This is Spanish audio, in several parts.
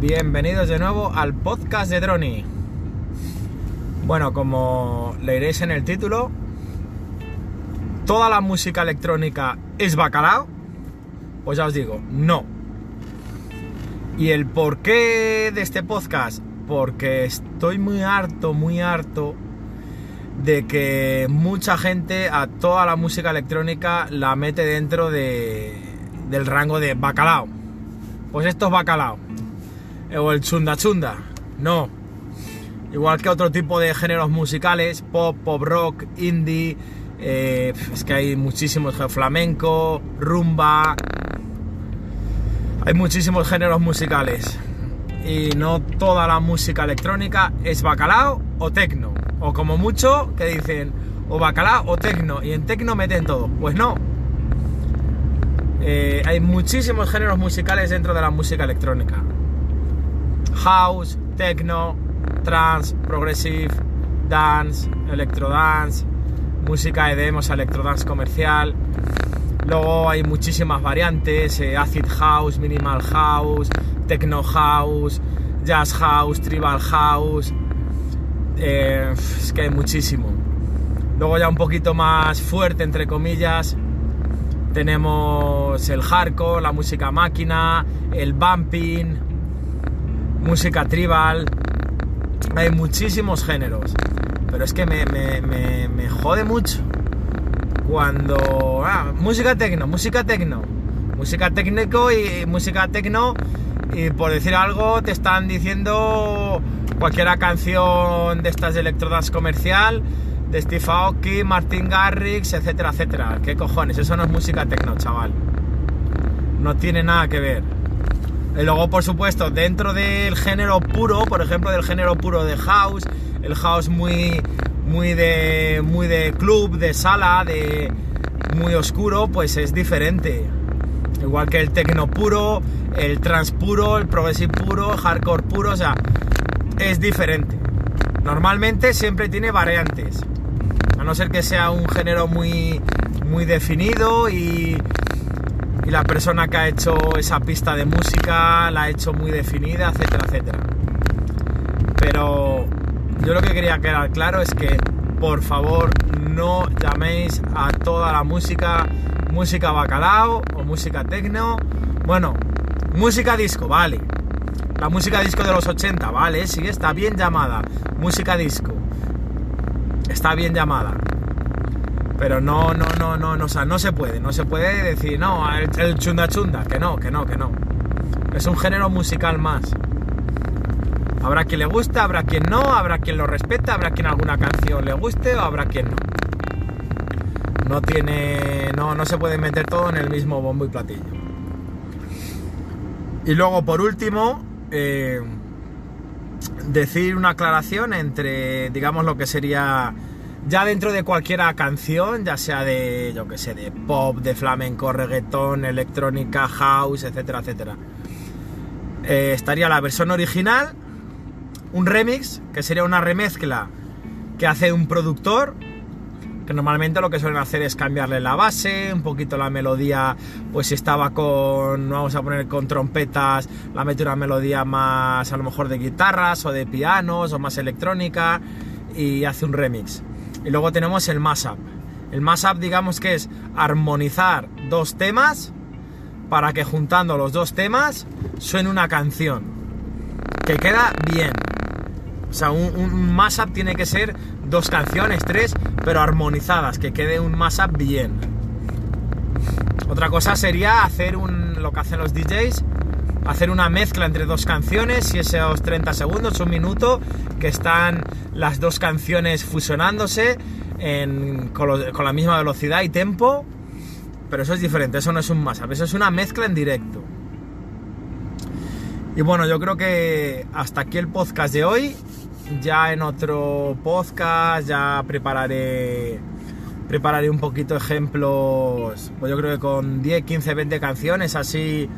Bienvenidos de nuevo al podcast de Droni. Bueno, como leeréis en el título, ¿toda la música electrónica es bacalao? Pues ya os digo, no. ¿Y el porqué de este podcast? Porque estoy muy harto, muy harto de que mucha gente a toda la música electrónica la mete dentro de, del rango de bacalao. Pues esto es bacalao. O el chunda chunda. No. Igual que otro tipo de géneros musicales, pop, pop rock, indie. eh, es que hay muchísimos flamenco, rumba. Hay muchísimos géneros musicales. Y no toda la música electrónica es bacalao o tecno. O como mucho que dicen o bacalao o tecno. Y en tecno meten todo. Pues no. Eh, hay muchísimos géneros musicales dentro de la música electrónica. House, techno, trance, progressive, dance, electrodance, música EDM, o sea, electrodance comercial. Luego hay muchísimas variantes, eh, acid house, minimal house, techno house, jazz house, tribal house. Eh, es que hay muchísimo. Luego ya un poquito más fuerte, entre comillas, tenemos el hardcore, la música máquina, el bumping, música tribal. Hay muchísimos géneros. Pero es que me, me, me, me jode mucho cuando... Ah, música tecno, música tecno. Música técnico y música tecno. Y por decir algo te están diciendo cualquiera canción de estas electrodas comercial de Steve Aoki, Martin Garrix, etcétera, etcétera. ¿Qué cojones? Eso no es música techno, chaval. No tiene nada que ver. Y luego, por supuesto, dentro del género puro, por ejemplo, del género puro de house, el house muy, muy de, muy de club, de sala, de muy oscuro, pues es diferente. Igual que el techno puro, el trance puro, el progressive puro, hardcore puro, o sea, es diferente. Normalmente siempre tiene variantes. A no ser que sea un género muy, muy definido y, y la persona que ha hecho esa pista de música la ha hecho muy definida, etcétera, etcétera. Pero yo lo que quería quedar claro es que, por favor, no llaméis a toda la música música bacalao o música tecno. Bueno, música disco, vale. La música disco de los 80, vale, sí, está bien llamada. Música disco. Está bien llamada. Pero no, no, no, no, no, o sea, no se puede, no se puede decir, no, el, chunda chunda, que no, que no, que no. Es un género musical más. Habrá quien le guste, habrá quien no, habrá quien lo respete, habrá quien alguna canción le guste o habrá quien no. No tiene, no, no se puede meter todo en el mismo bombo y platillo. Y luego, por último, eh, decir una aclaración entre, digamos, lo que sería ya dentro de cualquier canción, ya sea de, yo que de pop, de flamenco, reggaetón, electrónica, house, etcétera, etcétera. Eh, estaría la versión original, un remix, que sería una remezcla que hace un productor, que normalmente lo que suelen hacer es cambiarle la base, un poquito la melodía, pues si estaba con, vamos a poner con trompetas, la mete una melodía más a lo mejor de guitarras o de pianos o más electrónica y hace un remix. Y luego tenemos el mashup. El mashup digamos que es armonizar dos temas para que juntando los dos temas suene una canción que queda bien. O sea, un, un mashup tiene que ser dos canciones, tres, pero armonizadas, que quede un mashup bien. Otra cosa sería hacer un, lo que hacen los DJs, hacer una mezcla entre dos canciones y esos 30 segundos, un minuto, que están las dos canciones fusionándose en, con, la misma velocidad y tempo. Pero eso es diferente, eso no es un mashup, eso es una mezcla en directo. Y bueno, yo creo que hasta aquí el podcast de hoy. Ya en otro podcast ya prepararé prepararé un poquito ejemplos, pues yo creo que con 10, 15, 20 canciones, así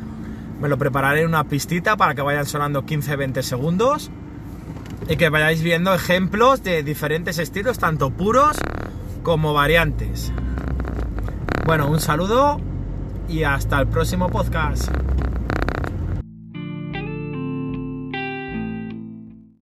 me lo prepararé en una pistita para que vayan sonando 15, 20 segundos y que vayáis viendo ejemplos de diferentes estilos, tanto puros como variantes. Bueno, un saludo y hasta el próximo podcast.